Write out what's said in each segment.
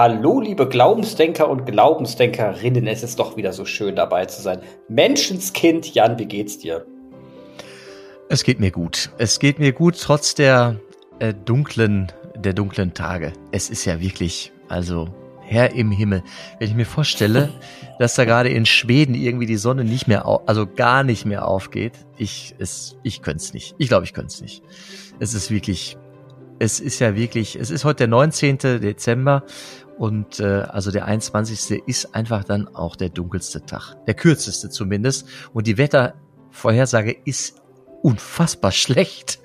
Hallo, liebe Glaubensdenker und Glaubensdenkerinnen. Es ist doch wieder so schön dabei zu sein. Menschenskind, Jan, wie geht's dir? Es geht mir gut. Es geht mir gut, trotz der äh, dunklen, der dunklen Tage. Es ist ja wirklich, also Herr im Himmel. Wenn ich mir vorstelle, dass da gerade in Schweden irgendwie die Sonne nicht mehr, also gar nicht mehr aufgeht, ich, es, ich könnte es nicht. Ich glaube, ich könnte es nicht. Es ist wirklich es ist ja wirklich, es ist heute der 19. Dezember und äh, also der 21. ist einfach dann auch der dunkelste Tag. Der kürzeste zumindest. Und die Wettervorhersage ist unfassbar schlecht.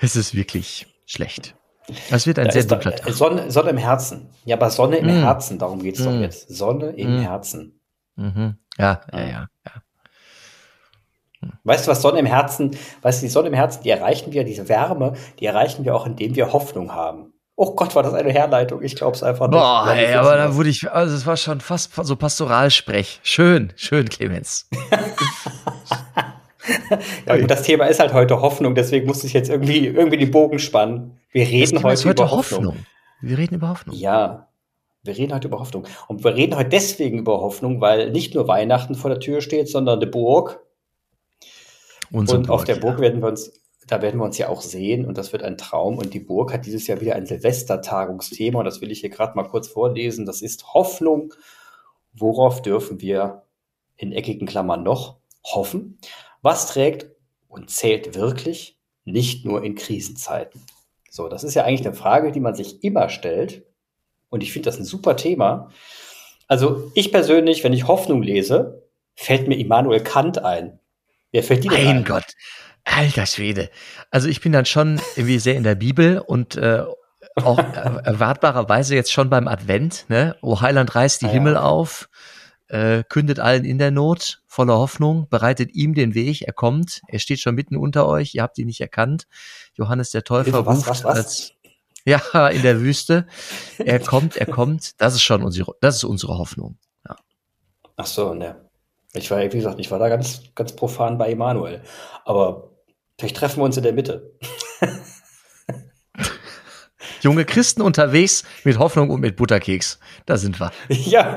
Es ist wirklich schlecht. Es wird ein da sehr dunkler Tag. Sonne, Sonne im Herzen. Ja, aber Sonne im mm. Herzen, darum geht's mm. doch jetzt. Sonne im mm. Herzen. Mhm. Ja, ja, ja, ja. Weißt du, was Sonne im Herzen, weißt du, die Sonne im Herzen, die erreichen wir, diese Wärme, die erreichen wir auch, indem wir Hoffnung haben. Oh Gott, war das eine Herleitung. Ich glaube es einfach nicht. Boah, ey, aber da wurde ich, also es war schon fast so Pastoralsprech. Schön, schön, Clemens. ja, gut, das Thema ist halt heute Hoffnung, deswegen muss ich jetzt irgendwie, irgendwie den Bogen spannen. Wir reden heute, heute, über Hoffnung. Hoffnung. Wir reden über Hoffnung. Ja, wir reden heute über Hoffnung. Und wir reden heute deswegen über Hoffnung, weil nicht nur Weihnachten vor der Tür steht, sondern eine Burg, Unsere und Burg, auf der Burg ja. werden wir uns, da werden wir uns ja auch sehen und das wird ein Traum. Und die Burg hat dieses Jahr wieder ein Silvestertagungsthema und das will ich hier gerade mal kurz vorlesen. Das ist Hoffnung. Worauf dürfen wir in eckigen Klammern noch hoffen? Was trägt und zählt wirklich nicht nur in Krisenzeiten? So, das ist ja eigentlich eine Frage, die man sich immer stellt. Und ich finde das ein super Thema. Also ich persönlich, wenn ich Hoffnung lese, fällt mir Immanuel Kant ein. Wer fällt dir denn Mein ein? Gott. Alter Schwede. Also ich bin dann schon irgendwie sehr in der Bibel und äh, auch erwartbarerweise jetzt schon beim Advent. Ne? O Heiland reißt die ah, Himmel auf, äh, kündet allen in der Not, voller Hoffnung, bereitet ihm den Weg, er kommt, er steht schon mitten unter euch, ihr habt ihn nicht erkannt. Johannes der Täufer was, ruft was, was? als ja in der Wüste. Er kommt, er kommt. Das ist schon unsere, das ist unsere Hoffnung. Ja. Ach so, ne. Ich war, wie gesagt, ich war da ganz, ganz profan bei Emanuel. Aber vielleicht treffen wir uns in der Mitte. Junge Christen unterwegs mit Hoffnung und mit Butterkeks. Da sind wir. Ja,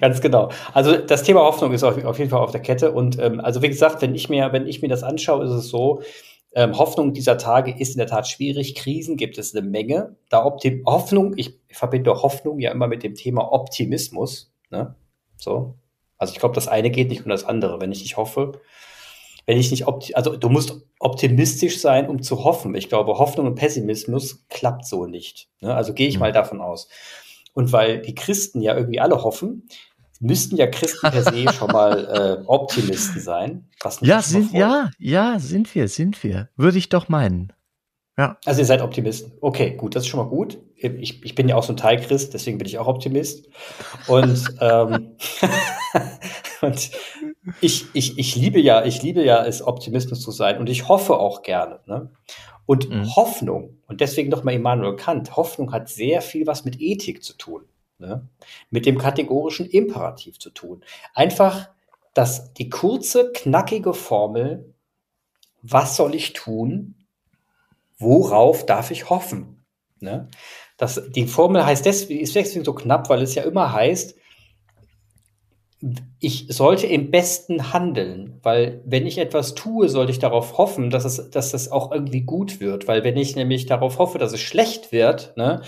ganz genau. Also das Thema Hoffnung ist auf, auf jeden Fall auf der Kette. Und ähm, also wie gesagt, wenn ich mir, wenn ich mir das anschaue, ist es so, ähm, Hoffnung dieser Tage ist in der Tat schwierig. Krisen gibt es eine Menge. Da Optim Hoffnung, ich verbinde Hoffnung ja immer mit dem Thema Optimismus. Ne? So, also ich glaube, das eine geht nicht um das andere. Wenn ich nicht hoffe, wenn ich nicht, also du musst optimistisch sein, um zu hoffen. Ich glaube, Hoffnung und Pessimismus klappt so nicht. Ne? Also gehe ich mhm. mal davon aus. Und weil die Christen ja irgendwie alle hoffen, müssten ja Christen per se schon mal äh, Optimisten sein. ja, sind, ja, ja, sind wir, sind wir. Würde ich doch meinen. Ja. Also ihr seid Optimisten. Okay, gut, das ist schon mal gut. Ich, ich bin ja auch so ein Teilchrist, deswegen bin ich auch Optimist. Und, ähm, und ich, ich, ich liebe ja, ich liebe ja es, Optimismus zu sein und ich hoffe auch gerne. Ne? Und mhm. Hoffnung, und deswegen nochmal Immanuel Kant, Hoffnung hat sehr viel was mit Ethik zu tun. Ne? Mit dem kategorischen Imperativ zu tun. Einfach, dass die kurze, knackige Formel, was soll ich tun, worauf darf ich hoffen? Ne? Das, die Formel heißt deswegen, ist deswegen so knapp, weil es ja immer heißt, ich sollte im Besten handeln, weil wenn ich etwas tue, sollte ich darauf hoffen, dass es, dass es auch irgendwie gut wird, weil wenn ich nämlich darauf hoffe, dass es schlecht wird, ne,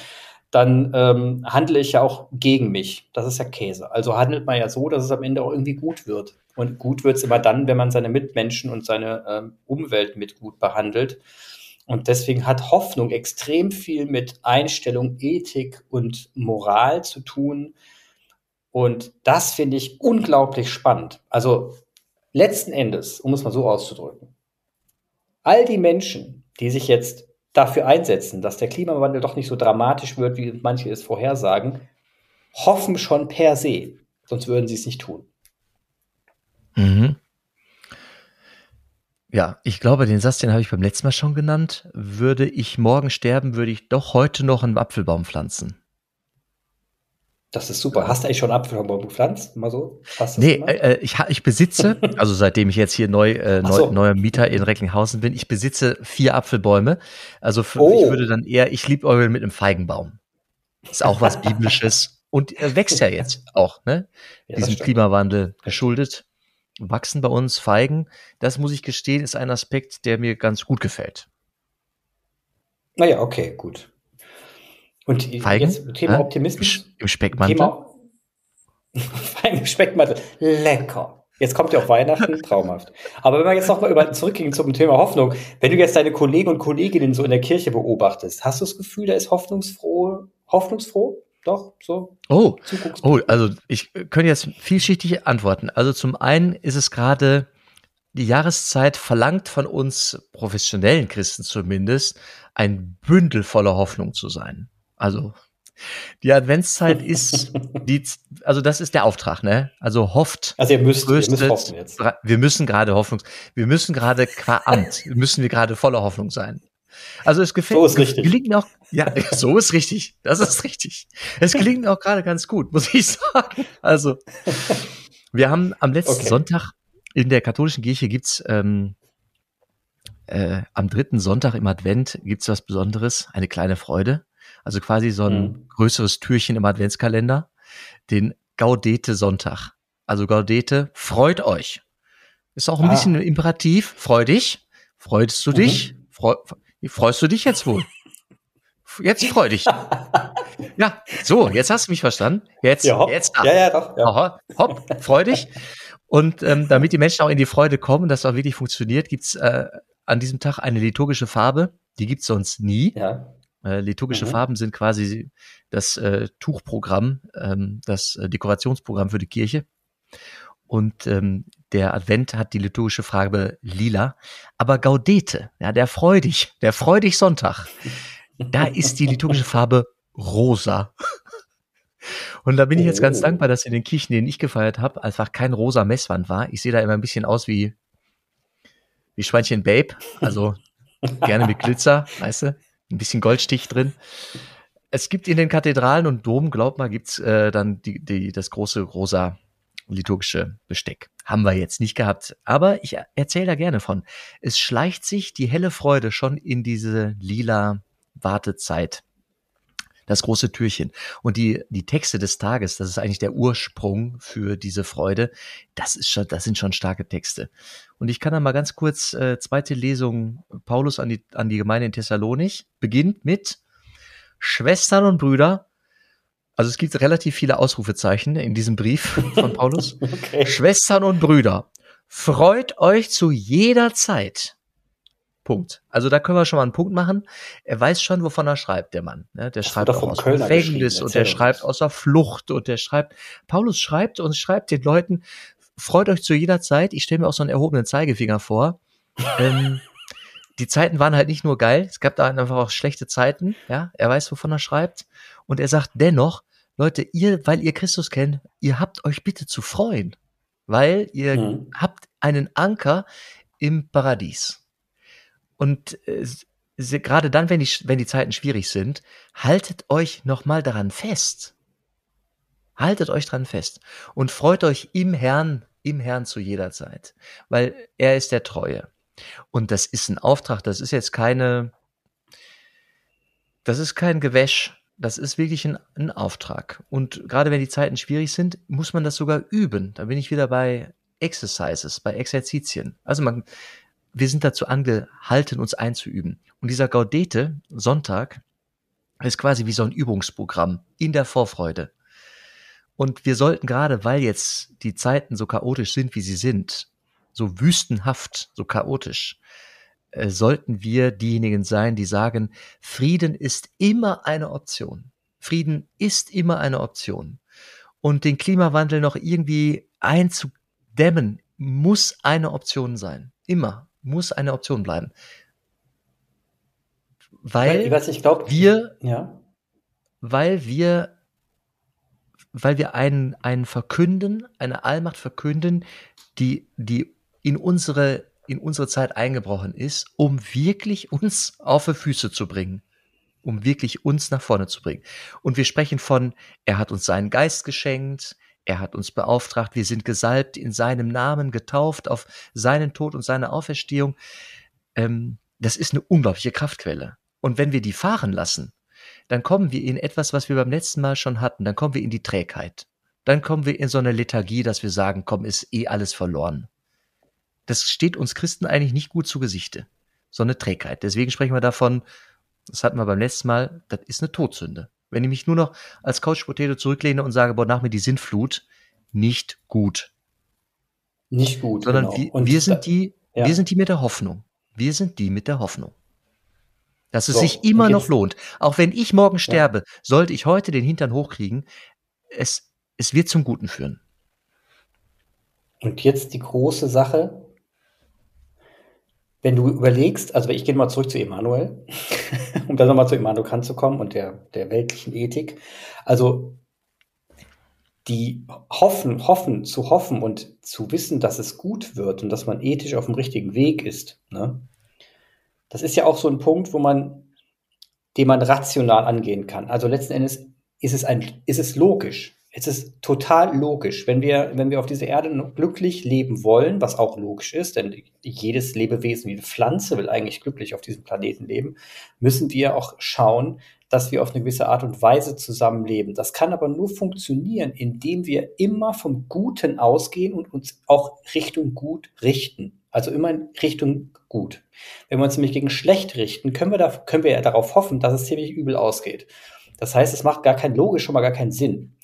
dann ähm, handle ich ja auch gegen mich. Das ist ja Käse. Also handelt man ja so, dass es am Ende auch irgendwie gut wird. Und gut wird es immer dann, wenn man seine Mitmenschen und seine ähm, Umwelt mit gut behandelt. Und deswegen hat Hoffnung extrem viel mit Einstellung, Ethik und Moral zu tun. Und das finde ich unglaublich spannend. Also letzten Endes, um es mal so auszudrücken, all die Menschen, die sich jetzt dafür einsetzen, dass der Klimawandel doch nicht so dramatisch wird, wie manche es vorhersagen, hoffen schon per se. Sonst würden sie es nicht tun. Mhm. Ja, ich glaube, den Satz, den habe ich beim letzten Mal schon genannt. Würde ich morgen sterben, würde ich doch heute noch einen Apfelbaum pflanzen. Das ist super. Hast du eigentlich schon einen Apfelbaum gepflanzt? Mal so? Hast nee, äh, ich, ich besitze, also seitdem ich jetzt hier neu, äh, neu, so. neuer Mieter in Recklinghausen bin, ich besitze vier Apfelbäume. Also für, oh. ich würde dann eher, ich liebe Euro mit einem Feigenbaum. Ist auch was Biblisches und äh, wächst ja jetzt auch, ne? Ja, Diesem Klimawandel geschuldet. Wachsen bei uns Feigen. Das muss ich gestehen, ist ein Aspekt, der mir ganz gut gefällt. Naja, okay, gut. Und Feigen? jetzt Thema Hä? Optimismus. Im Speckmantel. Thema Feigen Speckmantel. Lecker. Jetzt kommt ja auch Weihnachten, traumhaft. Aber wenn wir jetzt nochmal über, zurückgehen zum Thema Hoffnung, wenn du jetzt deine Kollegen und Kolleginnen so in der Kirche beobachtest, hast du das Gefühl, da ist hoffnungsfroh, hoffnungsfroh? Doch, so? Oh, oh, also ich könnte jetzt vielschichtig antworten. Also zum einen ist es gerade die Jahreszeit verlangt von uns professionellen Christen zumindest, ein Bündel voller Hoffnung zu sein. Also die Adventszeit ist die, also das ist der Auftrag, ne? Also hofft, Also ihr müsst, ihr müsst tröstet, hoffen jetzt. wir müssen gerade Hoffnung, wir müssen gerade qua Amt, müssen wir gerade voller Hoffnung sein. Also es gefällt, So ist richtig. gelingt mir auch, ja, so ist richtig, das ist richtig. Es gelingt mir auch gerade ganz gut, muss ich sagen. Also wir haben am letzten Okay. Sonntag in der katholischen Kirche gibt's ähm, äh, am dritten Sonntag im Advent gibt's was Besonderes, eine kleine Freude. Also quasi so ein Mhm. größeres Türchen im Adventskalender, den Gaudete Sonntag. Also Gaudete, freut euch. Ist auch ein Ah. bisschen Imperativ. Freu dich. Freust du Mhm. dich? Freu, freust du dich jetzt wohl? Jetzt freu dich. Ja, so, jetzt hast du mich verstanden. Jetzt, Ja, hopp. jetzt ab. ja, ja, doch. Ja. Aha, hopp, freu dich. Und ähm, damit die Menschen auch in die Freude kommen, dass auch wirklich funktioniert, gibt's äh, an diesem Tag eine liturgische Farbe. Die gibt's sonst nie. ja. Äh, liturgische Mhm. Farben sind quasi das äh, Tuchprogramm, ähm, das äh, Dekorationsprogramm für die Kirche. Und ähm, der Advent hat die liturgische Farbe lila. Aber Gaudete, ja, der Freudig, der Freudig Sonntag, da ist die liturgische Farbe rosa. Und da bin ich jetzt ganz Oh. dankbar, dass in den Kirchen, denen ich gefeiert habe, einfach kein rosa Messwand war. Ich sehe da immer ein bisschen aus wie, wie Schweinchen Babe, also gerne mit Glitzer, weißt du, ein bisschen Goldstich drin. Es gibt in den Kathedralen und Dom, glaub mal, gibt's äh, dann die, die, das große rosa liturgische Besteck. Haben wir jetzt nicht gehabt, aber ich erzähle da gerne von. Es schleicht sich die helle Freude schon in diese lila Wartezeit. Das große Türchen. Und die, die Texte des Tages, das ist eigentlich der Ursprung für diese Freude. Das ist schon, das sind schon starke Texte. Und ich kann da mal ganz kurz, äh, zweite Lesung Paulus an die, an die Gemeinde in Thessalonich, beginnt mit Schwestern und Brüder. Also es gibt relativ viele Ausrufezeichen in diesem Brief von Paulus. Okay. Schwestern und Brüder, freut euch zu jeder Zeit. Punkt. Also da können wir schon mal einen Punkt machen. Er weiß schon, wovon er schreibt, der Mann. Ne? Der Das schreibt auch aus Kölner Gefängnis und der schreibt aus der Flucht und der schreibt, Paulus schreibt und schreibt den Leuten, freut euch zu jeder Zeit. Ich stelle mir auch so einen erhobenen Zeigefinger vor. ähm, die Zeiten waren halt nicht nur geil, es gab da einfach auch schlechte Zeiten. Ja, er weiß, wovon er schreibt. Und er sagt dennoch, Leute, ihr, weil ihr Christus kennt, ihr habt euch bitte zu freuen, weil ihr Mhm. habt einen Anker im Paradies. Und äh, gerade dann, wenn die, wenn die Zeiten schwierig sind, haltet euch nochmal daran fest. Haltet euch dran fest und freut euch im Herrn, im Herrn zu jeder Zeit, weil er ist der Treue. Und das ist ein Auftrag, das ist jetzt keine, das ist kein Gewäsch, das ist wirklich ein, ein Auftrag. Und gerade wenn die Zeiten schwierig sind, muss man das sogar üben. Da bin ich wieder bei Exercises, bei Exerzitien. Also man, wir sind dazu angehalten, uns einzuüben. Und dieser Gaudete, Sonntag, ist quasi wie so ein Übungsprogramm in der Vorfreude. Und wir sollten gerade, weil jetzt die Zeiten so chaotisch sind, wie sie sind, so wüstenhaft, so chaotisch, äh, sollten wir diejenigen sein, die sagen, Frieden ist immer eine Option. Frieden ist immer eine Option. Und den Klimawandel noch irgendwie einzudämmen, muss eine Option sein. Immer muss eine Option bleiben. Weil weiß, ich glaube, wir ja. weil wir, weil wir einen, einen verkünden, eine Allmacht verkünden, die, die in unsere, in unsere Zeit eingebrochen ist, um wirklich uns auf die Füße zu bringen. Um wirklich uns nach vorne zu bringen. Und wir sprechen von, er hat uns seinen Geist geschenkt, er hat uns beauftragt, wir sind gesalbt, in seinem Namen getauft, auf seinen Tod und seine Auferstehung. Ähm, das ist eine unglaubliche Kraftquelle. Und wenn wir die fahren lassen, dann kommen wir in etwas, was wir beim letzten Mal schon hatten. Dann kommen wir in die Trägheit. Dann kommen wir in so eine Lethargie, dass wir sagen, komm, ist eh alles verloren. Das steht uns Christen eigentlich nicht gut zu Gesichte. So eine Trägheit. Deswegen sprechen wir davon, das hatten wir beim letzten Mal, das ist eine Todsünde. Wenn ich mich nur noch als Couch Potato zurücklehne und sage, boah, nach mir die Sintflut, nicht gut. Nicht gut. Sondern genau. wir, wir sind die, ja. wir sind die mit der Hoffnung. Wir sind die mit der Hoffnung. Dass es so, sich immer noch lohnt. Auch wenn ich morgen sterbe, ja. sollte ich heute den Hintern hochkriegen, es, es wird zum Guten führen. Und jetzt die große Sache. Wenn du überlegst, also ich gehe mal zurück zu Emanuel, um dann nochmal zu Emanuel Kant zu kommen und der, der weltlichen Ethik. Also die hoffen, hoffen, zu hoffen und zu wissen, dass es gut wird und dass man ethisch auf dem richtigen Weg ist, ne? Das ist ja auch so ein Punkt, wo man, den man rational angehen kann. Also letzten Endes ist es ein, ist es logisch. Es ist total logisch. Wenn wir, wenn wir auf dieser Erde glücklich leben wollen, was auch logisch ist, denn jedes Lebewesen, jede Pflanze will eigentlich glücklich auf diesem Planeten leben, müssen wir auch schauen, dass wir auf eine gewisse Art und Weise zusammenleben. Das kann aber nur funktionieren, indem wir immer vom Guten ausgehen und uns auch Richtung Gut richten. Also immer in Richtung Gut. Wenn wir uns nämlich gegen schlecht richten, können wir, da, können wir ja darauf hoffen, dass es ziemlich übel ausgeht. Das heißt, es macht gar kein logisch schon mal gar keinen Sinn.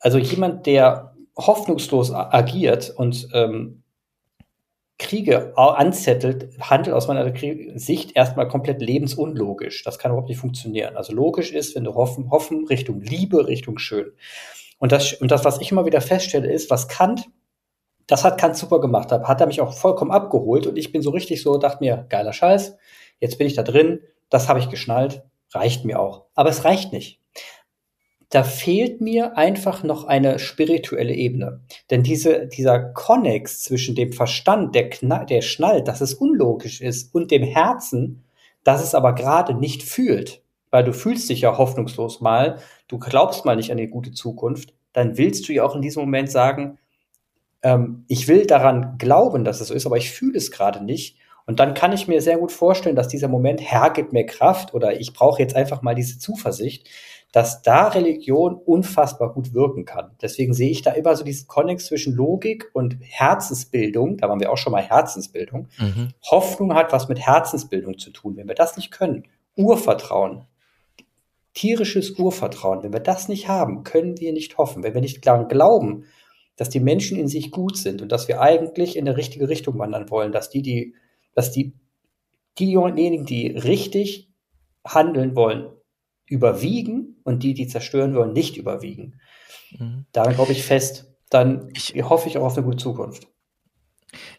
Also jemand, der hoffnungslos agiert und ähm, Kriege anzettelt, handelt aus meiner Sicht erstmal komplett lebensunlogisch. Das kann überhaupt nicht funktionieren. Also logisch ist, wenn du hoffen, hoffen Richtung Liebe, Richtung Schön. Und das, und das, was ich immer wieder feststelle, ist, was Kant, das hat Kant super gemacht, hat er mich auch vollkommen abgeholt und ich bin so richtig so, dachte mir, geiler Scheiß, jetzt bin ich da drin, das habe ich geschnallt, reicht mir auch. Aber es reicht nicht da fehlt mir einfach noch eine spirituelle Ebene. Denn diese, dieser Konnex zwischen dem Verstand, der, knall, der schnallt, dass es unlogisch ist, und dem Herzen, das es aber gerade nicht fühlt, weil du fühlst dich ja hoffnungslos mal, du glaubst mal nicht an die gute Zukunft, dann willst du ja auch in diesem Moment sagen, ähm, ich will daran glauben, dass es so ist, aber ich fühle es gerade nicht. Und dann kann ich mir sehr gut vorstellen, dass dieser Moment, Herr, gib mir Kraft oder ich brauche jetzt einfach mal diese Zuversicht, dass da Religion unfassbar gut wirken kann. Deswegen sehe ich da immer so diesen Konnex zwischen Logik und Herzensbildung. Da waren wir auch schon mal Herzensbildung. Mhm. Hoffnung hat was mit Herzensbildung zu tun. Wenn wir das nicht können, Urvertrauen, tierisches Urvertrauen, wenn wir das nicht haben, können wir nicht hoffen. Wenn wir nicht daran glauben, dass die Menschen in sich gut sind und dass wir eigentlich in der richtige Richtung wandern wollen, dass die, die, dass die, diejenigen, die richtig handeln wollen, überwiegen und die, die zerstören wollen, nicht überwiegen. Mhm. Daran glaube ich fest. Dann ich, hoffe ich auch auf eine gute Zukunft.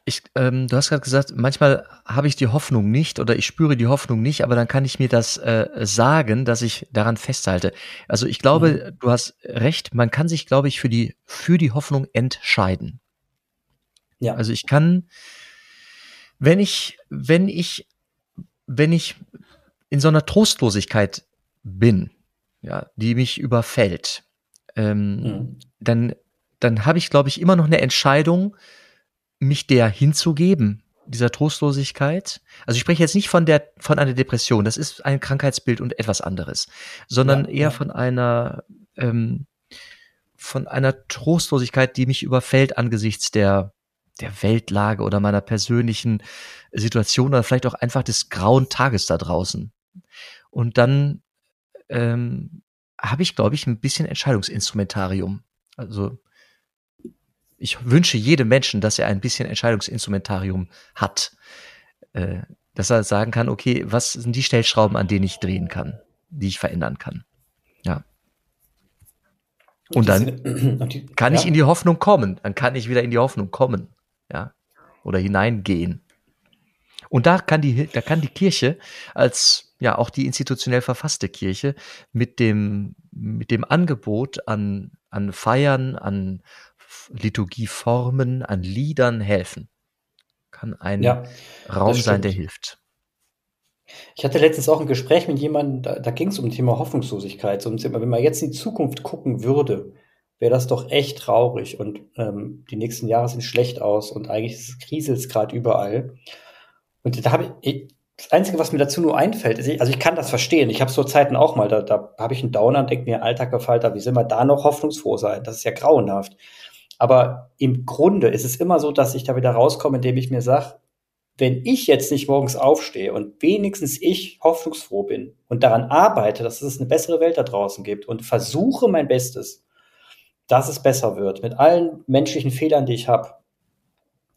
Ich, ähm, du hast gerade gesagt, manchmal habe ich die Hoffnung nicht oder ich spüre die Hoffnung nicht, aber dann kann ich mir das äh, sagen, dass ich daran festhalte. Also ich glaube, mhm. du hast recht, man kann sich, glaube ich, für die, für die Hoffnung entscheiden. Ja. Also ich kann, wenn ich, wenn ich, wenn ich in so einer Trostlosigkeit bin, ja, die mich überfällt, ähm, mhm. dann, dann habe ich, glaube ich, immer noch eine Entscheidung, mich der hinzugeben, dieser Trostlosigkeit. Also ich spreche jetzt nicht von der, von einer Depression, das ist ein Krankheitsbild und etwas anderes, sondern ja, eher ja. von einer, ähm, von einer Trostlosigkeit, die mich überfällt angesichts der, der Weltlage oder meiner persönlichen Situation oder vielleicht auch einfach des grauen Tages da draußen. Und dann ähm, habe ich, glaube ich, ein bisschen Entscheidungsinstrumentarium. Also ich wünsche jedem Menschen, dass er ein bisschen Entscheidungsinstrumentarium hat. Äh, dass er sagen kann, okay, was sind die Stellschrauben, an denen ich drehen kann, die ich verändern kann. Ja. Und dann kann ich in die Hoffnung kommen. Dann kann ich wieder in die Hoffnung kommen. Ja. Oder hineingehen. Und da kann die, da kann die Kirche als ja auch die institutionell verfasste Kirche mit dem, mit dem Angebot an, an Feiern, an Liturgieformen, an Liedern helfen. Kann ein ja, Raum sein, der hilft. Ich hatte letztens auch ein Gespräch mit jemandem, da, da ging es um das Thema Hoffnungslosigkeit. So, wenn man jetzt in die Zukunft gucken würde, wäre das doch echt traurig und ähm, die nächsten Jahre sehen schlecht aus und eigentlich kriselt es gerade überall. Und da habe ich, das Einzige, was mir dazu nur einfällt, ist, also ich kann das verstehen. Ich habe so Zeiten auch mal, da, da habe ich einen Downer und denke mir, alter Gefalter, wie soll man da noch hoffnungsfroh sein? Das ist ja grauenhaft. Aber im Grunde ist es immer so, dass ich da wieder rauskomme, indem ich mir sage, wenn ich jetzt nicht morgens aufstehe und wenigstens ich hoffnungsfroh bin und daran arbeite, dass es eine bessere Welt da draußen gibt und versuche mein Bestes, dass es besser wird, mit allen menschlichen Fehlern, die ich habe,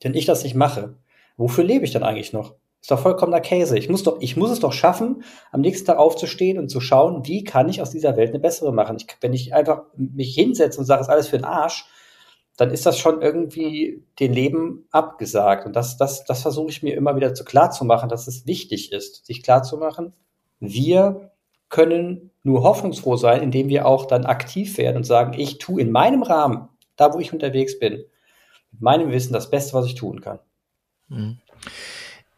wenn ich das nicht mache, wofür lebe ich dann eigentlich noch? Ist doch vollkommener Käse. Ich muss doch, ich muss es doch schaffen, am nächsten Tag aufzustehen und zu schauen, wie kann ich aus dieser Welt eine bessere machen. Ich, wenn ich einfach mich hinsetze und sage, es ist alles für den Arsch, dann ist das schon irgendwie den Leben abgesagt. Und das, das, das versuche ich mir immer wieder zu klar zu machen, dass es wichtig ist, sich klar zu machen, wir können nur hoffnungsfroh sein, indem wir auch dann aktiv werden und sagen, ich tue in meinem Rahmen, da wo ich unterwegs bin, mit meinem Wissen das Beste, was ich tun kann. Mhm.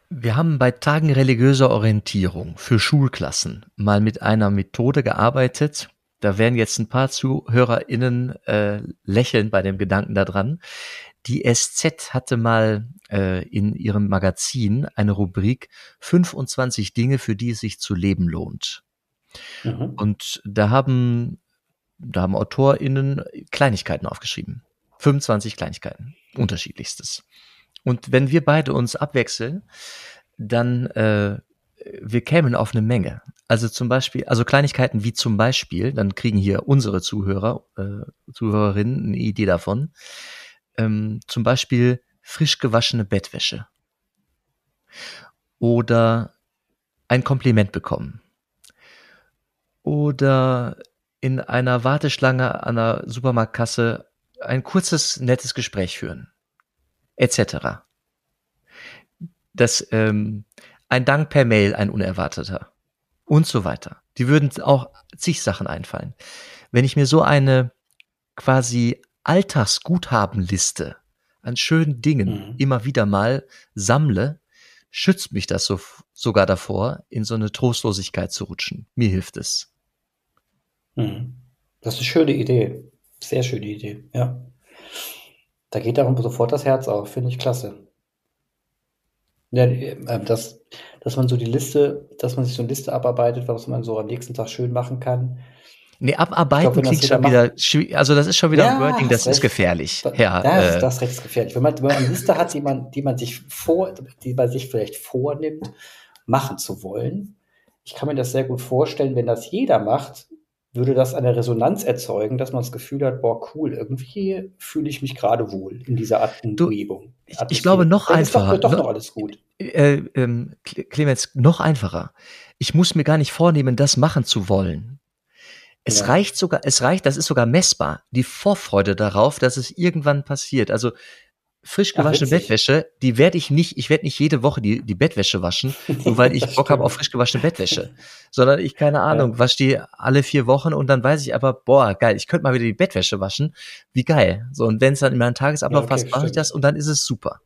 Wir haben bei Tagen religiöser Orientierung für Schulklassen mal mit einer Methode gearbeitet. Da werden jetzt ein paar ZuhörerInnen äh, lächeln bei dem Gedanken daran. Die SZ hatte mal äh, in ihrem Magazin eine Rubrik 25 Dinge, für die es sich zu leben lohnt. Mhm. Und da haben, da haben AutorInnen Kleinigkeiten aufgeschrieben. 25 Kleinigkeiten, unterschiedlichstes. Und wenn wir beide uns abwechseln, dann äh, wir kämen auf eine Menge. Also zum Beispiel, also Kleinigkeiten wie zum Beispiel, dann kriegen hier unsere Zuhörer, äh, Zuhörerinnen eine Idee davon. Ähm, zum Beispiel frisch gewaschene Bettwäsche. Oder ein Kompliment bekommen. Oder in einer Warteschlange an der Supermarktkasse ein kurzes, nettes Gespräch führen etc. Das, ähm, ein Dank per Mail, ein unerwarteter und so weiter. Die würden auch zig Sachen einfallen. Wenn ich mir so eine quasi Alltagsguthabenliste an schönen Dingen mhm. immer wieder mal sammle, schützt mich das so, sogar davor, in so eine Trostlosigkeit zu rutschen. Mir hilft es. Mhm. Das ist eine schöne Idee. Sehr schöne Idee, ja. Da geht darum sofort das Herz auf, finde ich klasse. Ja, äh, dass, dass man so die Liste, dass man sich so eine Liste abarbeitet, was man so am nächsten Tag schön machen kann. Nee, abarbeiten glaub, klingt schon wieder schwierig. Also das ist schon wieder ja, ein Wording, das ist gefährlich. Da, ja, das, äh. das ist recht gefährlich. Wenn man, wenn man eine Liste hat, die man, die man sich vor, die man sich vielleicht vornimmt, machen zu wollen. Ich kann mir das sehr gut vorstellen, wenn das jeder macht, würde das eine Resonanz erzeugen, dass man das Gefühl hat, boah, cool, irgendwie fühle ich mich gerade wohl in dieser Art Umgebung. Ich, ich glaube, noch einfacher. Ist doch, doch noch alles gut. Äh, ähm, Clemens, noch einfacher. Ich muss mir gar nicht vornehmen, das machen zu wollen. Es ja. reicht sogar, es reicht, das ist sogar messbar, die Vorfreude darauf, dass es irgendwann passiert. Also frisch gewaschene Ach, Bettwäsche, die werde ich nicht, ich werde nicht jede Woche die, die Bettwäsche waschen, nur weil ich Bock habe auf frisch gewaschene Bettwäsche. Sondern ich, keine Ahnung, ja. wasche die alle vier Wochen und dann weiß ich aber, boah, geil, ich könnte mal wieder die Bettwäsche waschen. Wie geil. So, und wenn es dann in meinen Tagesablauf ja, okay, passt, mache ich das und dann ist es super.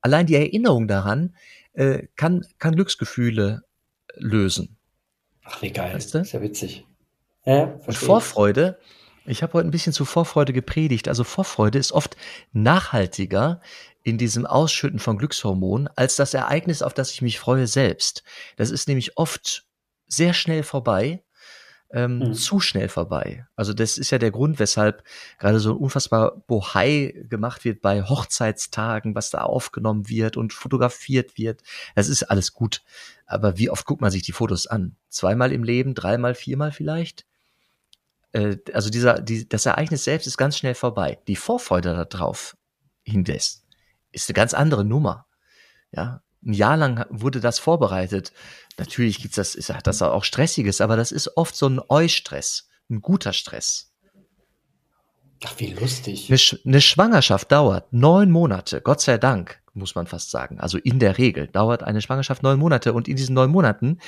Allein die Erinnerung daran äh, kann, kann Glücksgefühle lösen. Ach, wie geil. Weißt du? Ist ja witzig. Ja, und Vorfreude, ich habe heute ein bisschen zu Vorfreude gepredigt. Also Vorfreude ist oft nachhaltiger in diesem Ausschütten von Glückshormonen als das Ereignis, auf das ich mich freue selbst. Das ist nämlich oft sehr schnell vorbei, ähm, mhm. zu schnell vorbei. Also das ist ja der Grund, weshalb gerade so unfassbar Bohai gemacht wird bei Hochzeitstagen, was da aufgenommen wird und fotografiert wird. Das ist alles gut. Aber wie oft guckt man sich die Fotos an? Zweimal im Leben, dreimal, viermal vielleicht? Äh, also dieser, die, das Ereignis selbst ist ganz schnell vorbei. Die Vorfreude darauf hinlässt, ist eine ganz andere Nummer. Ja, ein Jahr lang wurde das vorbereitet. Natürlich gibt's das, ist, das auch Stressiges, aber das ist oft so ein Eustress, ein guter Stress. Ach, wie lustig. Eine, eine Schwangerschaft dauert neun Monate, Gott sei Dank, muss man fast sagen. Also in der Regel dauert eine Schwangerschaft neun Monate und in diesen neun Monaten,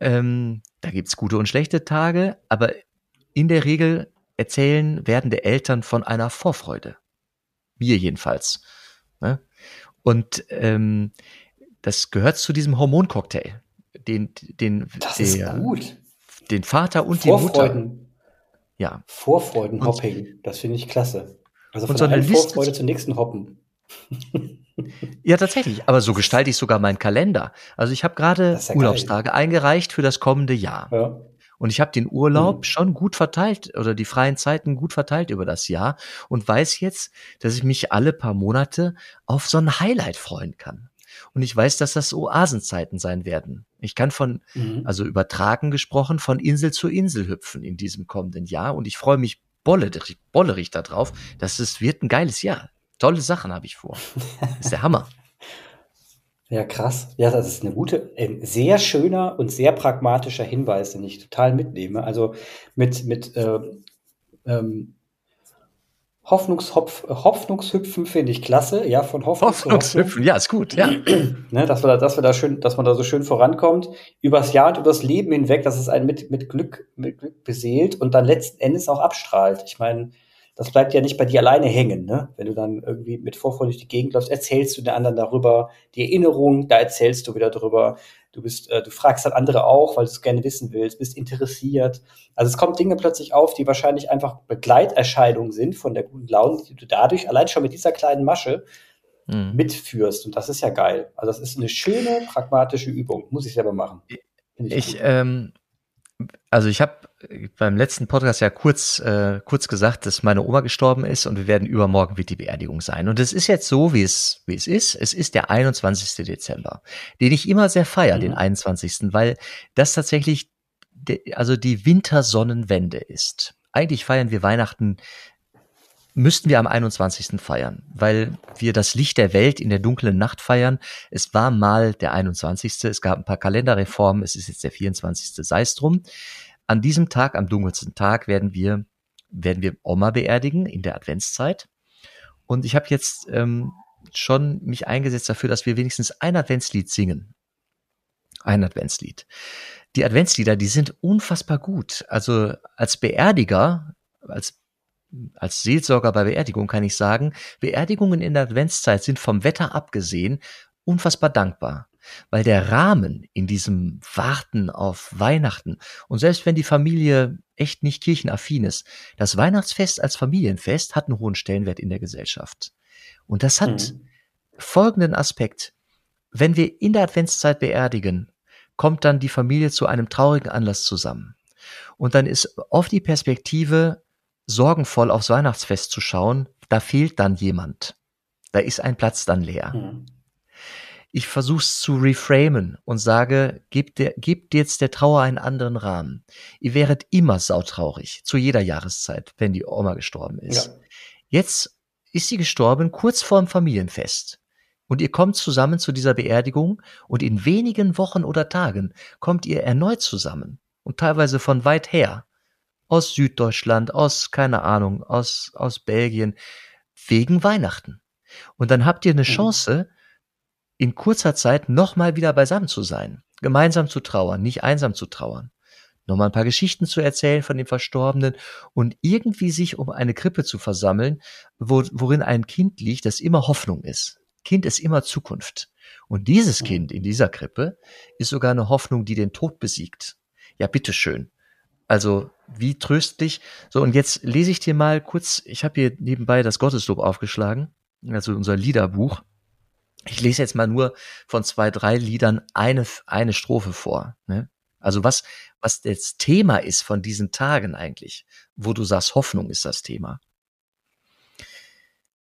ähm, da gibt's gute und schlechte Tage, aber in der Regel erzählen werdende Eltern von einer Vorfreude. Wir jedenfalls. Ne? Und ähm, das gehört zu diesem Hormoncocktail. Den, den, das ist gut. Den Vater und die Mutter. Ja. Vorfreudenhopping, das finde ich klasse. Also von so einer Vorfreude zur nächsten Hoppen. Ja, tatsächlich. Aber so gestalte ich sogar meinen Kalender. Also ich habe gerade ja Urlaubstage eingereicht für das kommende Jahr. Ja. Und ich habe den Urlaub mhm. schon gut verteilt oder die freien Zeiten gut verteilt über das Jahr und weiß jetzt, dass ich mich alle paar Monate auf so ein Highlight freuen kann. Und ich weiß, dass das Oasenzeiten sein werden. Ich kann von, mhm. also übertragen gesprochen, von Insel zu Insel hüpfen in diesem kommenden Jahr. Und ich freue mich bollerig, bollerig darauf, dass es wird ein geiles Jahr. Tolle Sachen habe ich vor. Das ist der Hammer. Ja, krass. Ja, das ist eine gute, äh, sehr schöner und sehr pragmatischer Hinweis, den ich total mitnehme. Also mit, mit äh, ähm, Hoffnungshopf, Hoffnungshüpfen finde ich klasse, ja, von Hoffnung Hoffnungshüpfen, ja, ist gut, ja. ne, dass, wir da, dass wir da schön, dass man da so schön vorankommt, übers Jahr und übers Leben hinweg, dass es einen mit, mit Glück, mit Glück beseelt und dann letzten Endes auch abstrahlt. Ich meine, das bleibt ja nicht bei dir alleine hängen, ne? Wenn du dann irgendwie mit Vorfreude durch die Gegend läufst, erzählst du den anderen darüber, die Erinnerung, da erzählst du wieder drüber. Du bist, äh, du fragst dann andere auch, weil du es gerne wissen willst, bist interessiert. Also es kommen Dinge plötzlich auf, die wahrscheinlich einfach Begleiterscheinungen sind von der guten Laune, die du dadurch allein schon mit dieser kleinen Masche mhm. mitführst. Und das ist ja geil. Also das ist eine schöne, pragmatische Übung. Muss ich selber machen. Ich, ich ähm, also ich habe beim letzten Podcast ja kurz, äh, kurz gesagt, dass meine Oma gestorben ist und wir werden übermorgen wird die Beerdigung sein. Und es ist jetzt so, wie es, wie es ist. Es ist der 21. Dezember, den ich immer sehr feiere, mhm. den 21., weil das tatsächlich de, also die Wintersonnenwende ist. Eigentlich feiern wir Weihnachten müssten wir am 21. feiern, weil wir das Licht der Welt in der dunklen Nacht feiern. Es war mal der 21. Es gab ein paar Kalenderreformen. Es ist jetzt der 24. Sei es drum. An diesem Tag, am dunkelsten Tag, werden wir, werden wir Oma beerdigen in der Adventszeit. Und ich habe jetzt ähm, schon mich eingesetzt dafür, dass wir wenigstens ein Adventslied singen. Ein Adventslied. Die Adventslieder, die sind unfassbar gut. Also als Beerdiger, als als Seelsorger bei Beerdigung kann ich sagen, Beerdigungen in der Adventszeit sind vom Wetter abgesehen unfassbar dankbar, weil der Rahmen in diesem Warten auf Weihnachten und selbst wenn die Familie echt nicht kirchenaffin ist, das Weihnachtsfest als Familienfest hat einen hohen Stellenwert in der Gesellschaft. Und das hat mhm. folgenden Aspekt. Wenn wir in der Adventszeit beerdigen, kommt dann die Familie zu einem traurigen Anlass zusammen. Und dann ist oft die Perspektive, sorgenvoll aufs Weihnachtsfest zu schauen, da fehlt dann jemand. Da ist ein Platz dann leer. Mhm. Ich versuche es zu reframen und sage, gebt, der, gebt jetzt der Trauer einen anderen Rahmen. Ihr wäret immer sautraurig, zu jeder Jahreszeit, wenn die Oma gestorben ist. Ja. Jetzt ist sie gestorben kurz vorm Familienfest. Und ihr kommt zusammen zu dieser Beerdigung und in wenigen Wochen oder Tagen kommt ihr erneut zusammen und teilweise von weit her aus Süddeutschland, aus, keine Ahnung, aus, aus Belgien, wegen Weihnachten. Und dann habt ihr eine mhm. Chance, in kurzer Zeit nochmal wieder beisammen zu sein, gemeinsam zu trauern, nicht einsam zu trauern, nochmal ein paar Geschichten zu erzählen von dem Verstorbenen und irgendwie sich um eine Krippe zu versammeln, wo, worin ein Kind liegt, das immer Hoffnung ist. Kind ist immer Zukunft. Und dieses mhm. Kind in dieser Krippe ist sogar eine Hoffnung, die den Tod besiegt. Ja, bitteschön. Also wie tröstlich. So, und jetzt lese ich dir mal kurz, ich habe hier nebenbei das Gotteslob aufgeschlagen, also unser Liederbuch. Ich lese jetzt mal nur von zwei, drei Liedern eine, eine Strophe vor. Ne? Also was, was das Thema ist von diesen Tagen eigentlich, wo du sagst, Hoffnung ist das Thema.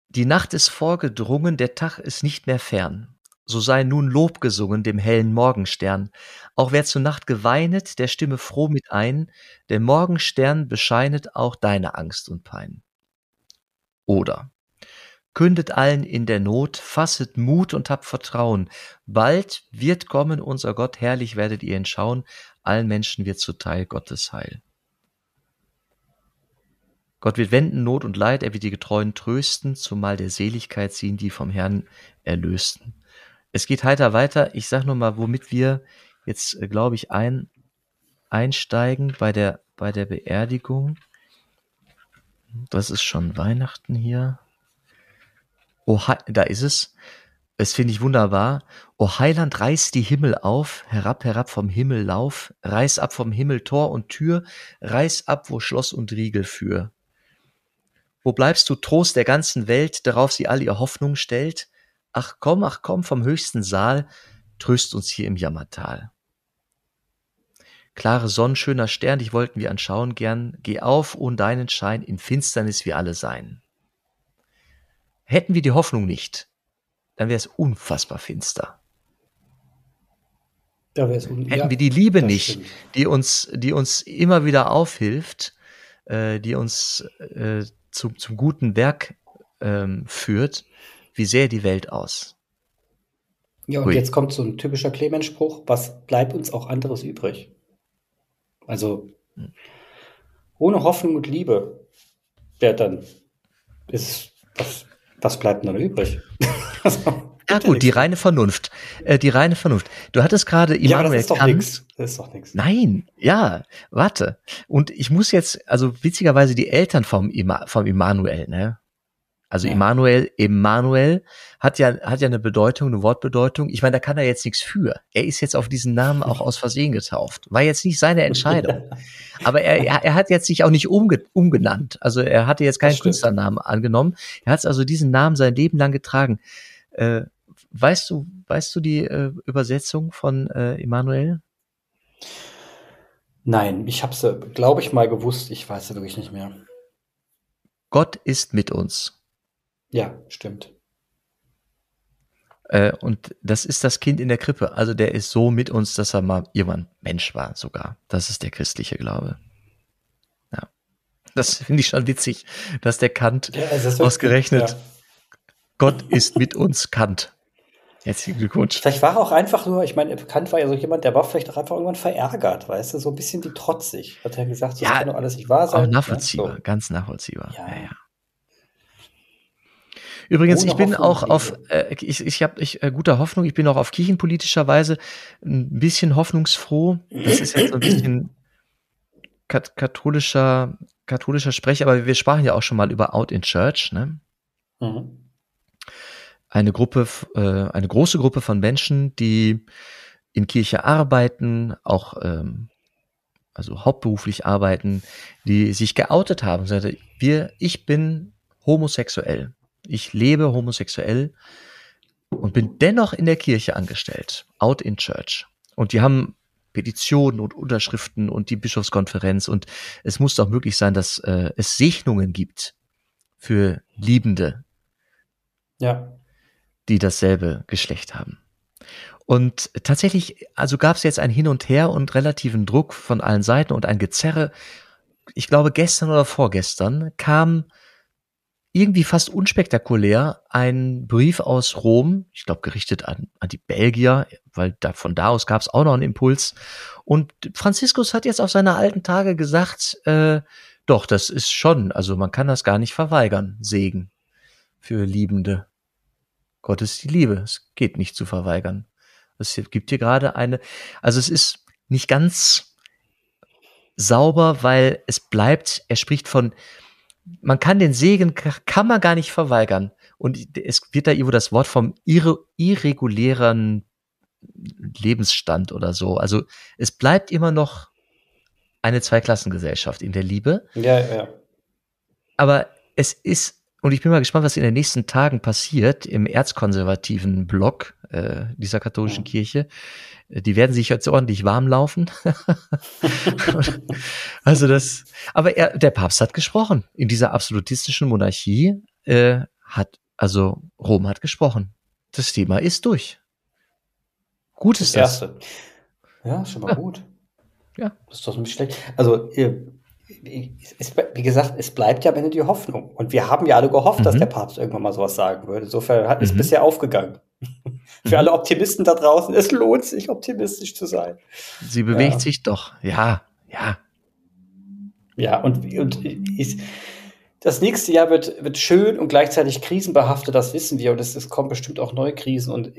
Die Nacht ist vorgedrungen, der Tag ist nicht mehr fern so sei nun Lob gesungen dem hellen Morgenstern. Auch wer zur Nacht geweinet, der stimme froh mit ein, der Morgenstern bescheinet auch deine Angst und Pein. Oder Kündet allen in der Not, fasset Mut und habt Vertrauen. Bald wird kommen unser Gott, herrlich werdet ihr ihn schauen, allen Menschen wird zuteil Gottes Heil. Gott wird wenden Not und Leid, er wird die Getreuen trösten, zumal der Seligkeit ziehen, die vom Herrn erlösten. Es geht heiter weiter. Ich sag nur mal, womit wir jetzt, äh, glaube ich, ein, einsteigen bei der, bei der Beerdigung. Das ist schon Weihnachten hier. Oh, da ist es. Es finde ich wunderbar. O Heiland, reiß die Himmel auf, herab, herab vom Himmel lauf, reiß ab vom Himmel Tor und Tür, reiß ab, wo Schloss und Riegel für. Wo bleibst du Trost der ganzen Welt, darauf sie all ihr Hoffnung stellt? Ach komm, ach komm vom höchsten Saal, tröst uns hier im Jammertal. Klare Sonne, schöner Stern, dich wollten wir anschauen gern. Geh auf, ohne deinen Schein, in Finsternis wir alle sein. Hätten wir die Hoffnung nicht, dann wäre es unfassbar finster. Da Hätten ja, wir die Liebe nicht, stimmt. die uns, die uns immer wieder aufhilft, äh, die uns äh, zum, zum guten Werk ähm, führt, wie sähe die Welt aus? Ja, und Ui. jetzt kommt so ein typischer Clemens-Spruch, was bleibt uns auch anderes übrig? Also ohne Hoffnung und Liebe, wer dann ist, was, was bleibt dann übrig? Ja gut, die reine Vernunft. Äh, die reine Vernunft. Du hattest gerade Immanuel ja, das ist doch nichts. Das ist doch nichts. Nein, ja, warte. Und ich muss jetzt, also witzigerweise die Eltern vom, Ima, vom Immanuel, ne? Also ja. Immanuel, Immanuel hat ja, hat ja eine Bedeutung, eine Wortbedeutung. Ich meine, da kann er jetzt nichts für. Er ist jetzt auf diesen Namen auch aus Versehen getauft. War jetzt nicht seine Entscheidung. Aber er, er, hat jetzt sich auch nicht umge, umgenannt. Also er hatte jetzt keinen Künstlernamen angenommen. Er hat also diesen Namen sein Leben lang getragen. Äh, weißt du, weißt du die äh, Übersetzung von äh, Immanuel? Nein, ich habe sie, glaube ich, mal gewusst. Ich weiß sie wirklich nicht mehr. Gott ist mit uns. Ja, stimmt. Äh, und das ist das Kind in der Krippe. Also der ist so mit uns, dass er mal jemand Mensch war sogar. Das ist der christliche Glaube. Ja. Das finde ich schon witzig, dass der Kant ja, also ausgerechnet ja. Gott ist mit uns Kant. Herzlichen Glückwunsch. Vielleicht war er auch einfach nur, ich meine, Kant war ja so jemand, der war vielleicht auch einfach irgendwann verärgert, weißt du, so ein bisschen wie trotzig. Hat er gesagt, so, ja, das kann doch alles nicht wahr sein. Auch nachvollziehbar, ja, so. ganz nachvollziehbar. Ja, ja. Übrigens, ich bin auch auf, äh, ich, ich habe ich, äh, guter Hoffnung, ich bin auch auf kirchenpolitischer Weise ein bisschen hoffnungsfroh. Das ist jetzt so ein bisschen kat katholischer, katholischer Sprech, aber wir sprachen ja auch schon mal über Out in Church, ne? Mhm. Eine Gruppe, äh, eine große Gruppe von Menschen, die in Kirche arbeiten, auch ähm, also hauptberuflich arbeiten, die sich geoutet haben, sagte, wir, ich bin homosexuell ich lebe homosexuell und bin dennoch in der Kirche angestellt, out in church. Und die haben Petitionen und Unterschriften und die Bischofskonferenz und es muss doch möglich sein, dass äh, es Segnungen gibt für Liebende, ja. die dasselbe Geschlecht haben. Und tatsächlich, also gab es jetzt ein Hin und Her und relativen Druck von allen Seiten und ein Gezerre. Ich glaube, gestern oder vorgestern kam irgendwie fast unspektakulär ein Brief aus Rom, ich glaube gerichtet an, an die Belgier, weil da, von da aus gab es auch noch einen Impuls. Und Franziskus hat jetzt auf seine alten Tage gesagt, äh, doch, das ist schon, also man kann das gar nicht verweigern, Segen für Liebende. Gott ist die Liebe, es geht nicht zu verweigern. Es gibt hier gerade eine, also es ist nicht ganz sauber, weil es bleibt, er spricht von man kann den Segen, kann man gar nicht verweigern. Und es wird da irgendwo das Wort vom irre, irregulären Lebensstand oder so. Also es bleibt immer noch eine Zweiklassengesellschaft in der Liebe. Ja, ja. Aber es ist, und ich bin mal gespannt, was in den nächsten Tagen passiert im erzkonservativen Block äh, dieser katholischen ja. Kirche. Die werden sich jetzt ordentlich warm laufen. also das, aber er, der Papst hat gesprochen. In dieser absolutistischen Monarchie äh, hat, also Rom hat gesprochen. Das Thema ist durch. Gut ist das. Erste. Ja, schon mal ja. gut. Ja. Das ist doch nicht schlecht. Also, es, wie gesagt, es bleibt ja am Ende die Hoffnung. Und wir haben ja alle gehofft, mhm. dass der Papst irgendwann mal sowas sagen würde. Insofern hat es mhm. bisher aufgegangen. Für alle Optimisten da draußen, es lohnt sich, optimistisch zu sein. Sie bewegt ja. sich doch, ja, ja. Ja, und, und ich, das nächste Jahr wird, wird schön und gleichzeitig krisenbehaftet, das wissen wir. Und es, es kommen bestimmt auch neue Krisen. Und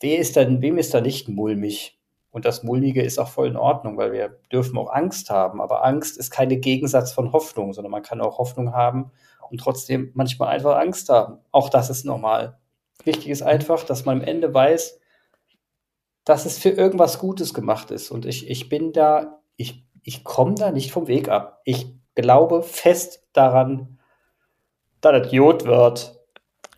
wer ist dann, wem ist da nicht mulmig? Und das Mulmige ist auch voll in Ordnung, weil wir dürfen auch Angst haben. Aber Angst ist keine Gegensatz von Hoffnung, sondern man kann auch Hoffnung haben und trotzdem manchmal einfach Angst haben. Auch das ist normal. Wichtig ist einfach, dass man am Ende weiß, dass es für irgendwas Gutes gemacht ist. Und ich, ich bin da, ich, ich komme da nicht vom Weg ab. Ich glaube fest daran, dass das Jod wird.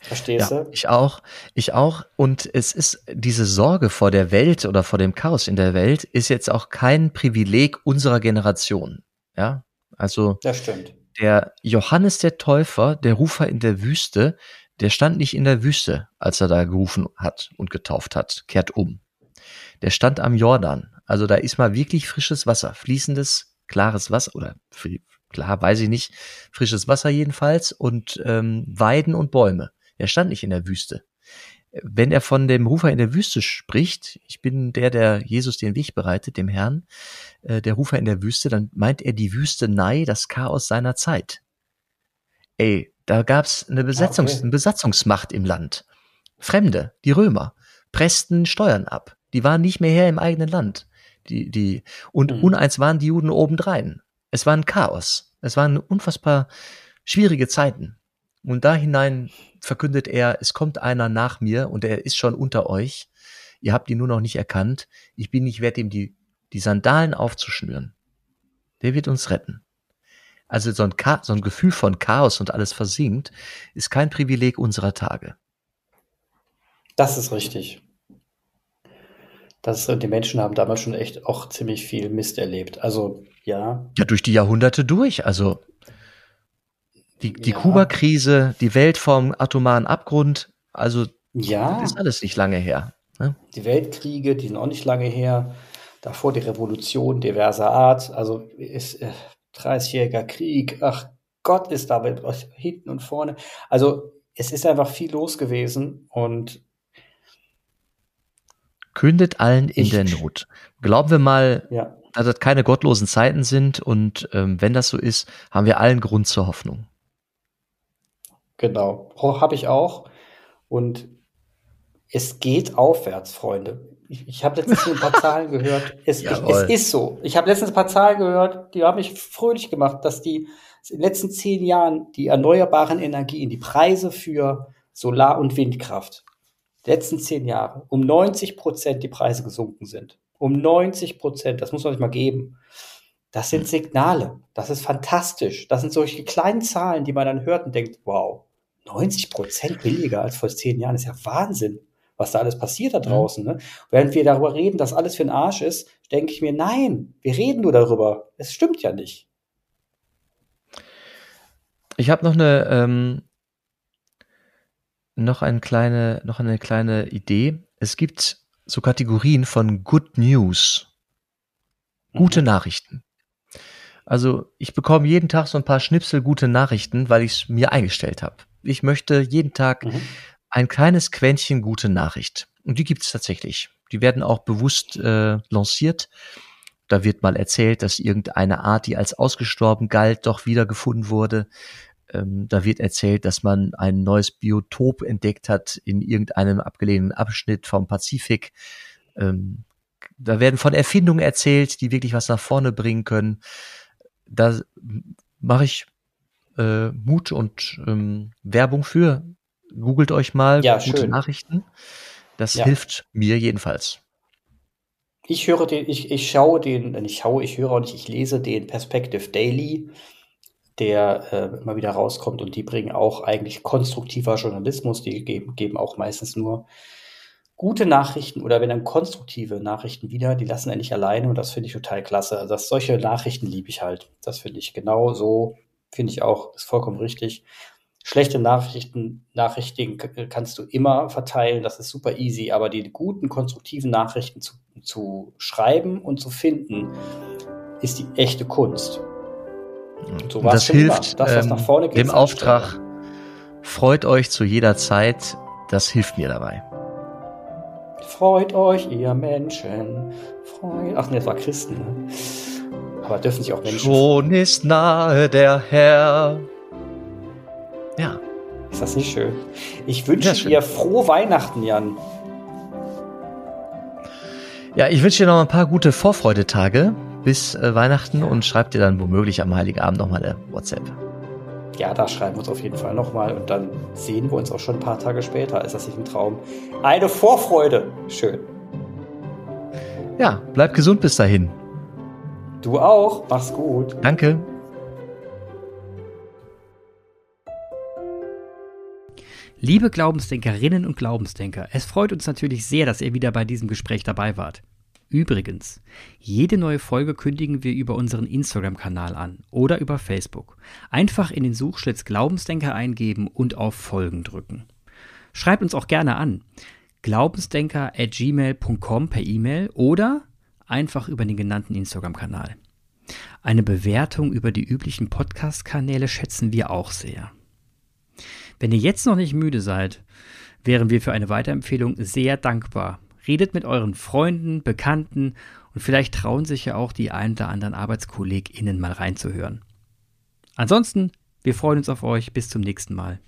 Verstehst Ja, du? ich auch. Ich auch. Und es ist diese Sorge vor der Welt oder vor dem Chaos in der Welt ist jetzt auch kein Privileg unserer Generation. Ja, also Das stimmt. der Johannes der Täufer, der Rufer in der Wüste, der stand nicht in der Wüste, als er da gerufen hat und getauft hat, kehrt um. Der stand am Jordan. Also da ist mal wirklich frisches Wasser, fließendes, klares Wasser oder klar, weiß ich nicht, frisches Wasser jedenfalls und ähm, Weiden und Bäume. Er stand nicht in der Wüste. Wenn er von dem Rufer in der Wüste spricht, ich bin der, der Jesus den Weg bereitet, dem Herrn, äh, der Rufer in der Wüste, dann meint er die Wüstenei, das Chaos seiner Zeit. Ey, da gab's eine, Besetzungs okay. eine Besatzungsmacht im Land. Fremde, die Römer, pressten Steuern ab. Die waren nicht mehr her im eigenen Land. Die, die, und Mhm. uneins waren die Juden obendrein. Es war ein Chaos. Es waren unfassbar schwierige Zeiten. Und da hinein verkündet er, es kommt einer nach mir und er ist schon unter euch. Ihr habt ihn nur noch nicht erkannt. Ich bin nicht wert, ihm die, die Sandalen aufzuschnüren. Der wird uns retten. Also so ein, so ein Gefühl von Chaos und alles versinkt, ist kein Privileg unserer Tage. Das ist richtig. Das die Menschen haben damals schon echt auch ziemlich viel Mist erlebt. Also, ja, Ja, durch die Jahrhunderte durch. Also die, die Ja. Kuba-Krise, die Welt vom atomaren Abgrund, also ja, ist alles nicht lange her. Ne? die Weltkriege, die sind auch nicht lange her. Davor die Revolution diverser Art. Also, ist äh, 30-jähriger Krieg. Ach Gott, ist da mit euch hinten und vorne. Also, es ist einfach viel los gewesen und Kündet allen in Ich- der Not. Glauben wir mal, ja, dass das keine gottlosen Zeiten sind und ähm, wenn das so ist, haben wir allen Grund zur Hoffnung. Genau. Habe ich auch. Und es geht aufwärts, Freunde. Ich, ich habe letztens ein paar Zahlen gehört. Es, ich, es ist so. Ich habe letztens ein paar Zahlen gehört, die haben mich fröhlich gemacht, dass die in den letzten zehn Jahren die erneuerbaren Energien, die Preise für Solar- und Windkraft, letzten zehn Jahre um 90 Prozent die Preise gesunken sind. Um 90 Prozent, das muss man sich mal geben. Das sind Signale. Das ist fantastisch. Das sind solche kleinen Zahlen, die man dann hört und denkt, wow, 90 Prozent billiger als vor zehn Jahren. Das ist ja Wahnsinn, was da alles passiert da draußen. Ne? Während wir darüber reden, dass alles für den Arsch ist, denke ich mir, nein, wir reden nur darüber. Es stimmt ja nicht. Ich habe noch eine ähm, noch eine kleine noch eine kleine Idee. Es gibt so Kategorien von Good News, gute Mhm. Nachrichten. Also ich bekomme jeden Tag so ein paar Schnipsel gute Nachrichten, weil ich es mir eingestellt habe. Ich möchte jeden Tag Mhm. ein kleines Quäntchen gute Nachricht. Und die gibt es tatsächlich. Die werden auch bewusst äh, lanciert. Da wird mal erzählt, dass irgendeine Art, die als ausgestorben galt, doch wiedergefunden wurde. Ähm, da wird erzählt, dass man ein neues Biotop entdeckt hat in irgendeinem abgelegenen Abschnitt vom Pazifik. Ähm, da werden von Erfindungen erzählt, die wirklich was nach vorne bringen können. Da mache ich äh, Mut und ähm, Werbung für. Googelt euch mal Ja, gute schön. Nachrichten. Das Ja. hilft mir jedenfalls. Ich höre den, ich, ich schaue den, äh, ich schaue, ich höre auch nicht, ich lese den Perspective Daily, der äh, immer wieder rauskommt und die bringen auch eigentlich konstruktiver Journalismus, die geben, geben auch meistens nur gute Nachrichten oder wenn dann konstruktive Nachrichten wieder, die lassen er nicht alleine und das finde ich total klasse. Also das, solche Nachrichten liebe ich halt. Das finde ich genau so, finde ich auch, ist vollkommen richtig. Schlechte Nachrichten, Nachrichten kannst du immer verteilen, das ist super easy, aber die guten, konstruktiven Nachrichten zu, zu schreiben und zu finden, ist die echte Kunst. So Und war's das hilft Das, was ähm, nach vorne geht, dem Auftrag, freut euch zu jeder Zeit. Das hilft mir dabei. Freut euch, ihr Menschen. Freut. Ach nee, das war Christen. Ne? Aber dürfen sich auch Menschen. Schon ist nahe der Herr. Ja, Ist das nicht schön? Ich wünsche schön. dir frohe Weihnachten, Jan. ja, ich wünsche dir noch ein paar gute Vorfreudetage bis äh, Weihnachten und schreib dir dann womöglich am Heiligen Abend noch mal eine WhatsApp. Ja, da schreiben wir uns auf jeden Fall nochmal und dann sehen wir uns auch schon ein paar Tage später. Ist das nicht ein Traum? Eine Vorfreude. Schön. Ja, bleib gesund bis dahin. Du auch. Mach's gut. Liebe Glaubensdenkerinnen und Glaubensdenker, es freut uns natürlich sehr, dass ihr wieder bei diesem Gespräch dabei wart. Übrigens, jede neue Folge kündigen wir über unseren Instagram-Kanal an oder über Facebook. Einfach in den Suchschlitz Glaubensdenker eingeben und auf Folgen drücken. Schreibt uns auch gerne an. Glaubensdenker at gmail.com per E-Mail oder einfach über den genannten Instagram-Kanal. Eine Bewertung über die üblichen Podcast-Kanäle schätzen wir auch sehr. Wenn ihr jetzt noch nicht müde seid, wären wir für eine Weiterempfehlung sehr dankbar. Redet mit euren Freunden, Bekannten und vielleicht trauen sich ja auch die ein oder anderen ArbeitskollegInnen mal reinzuhören. Ansonsten, wir freuen uns auf euch. Bis zum nächsten Mal.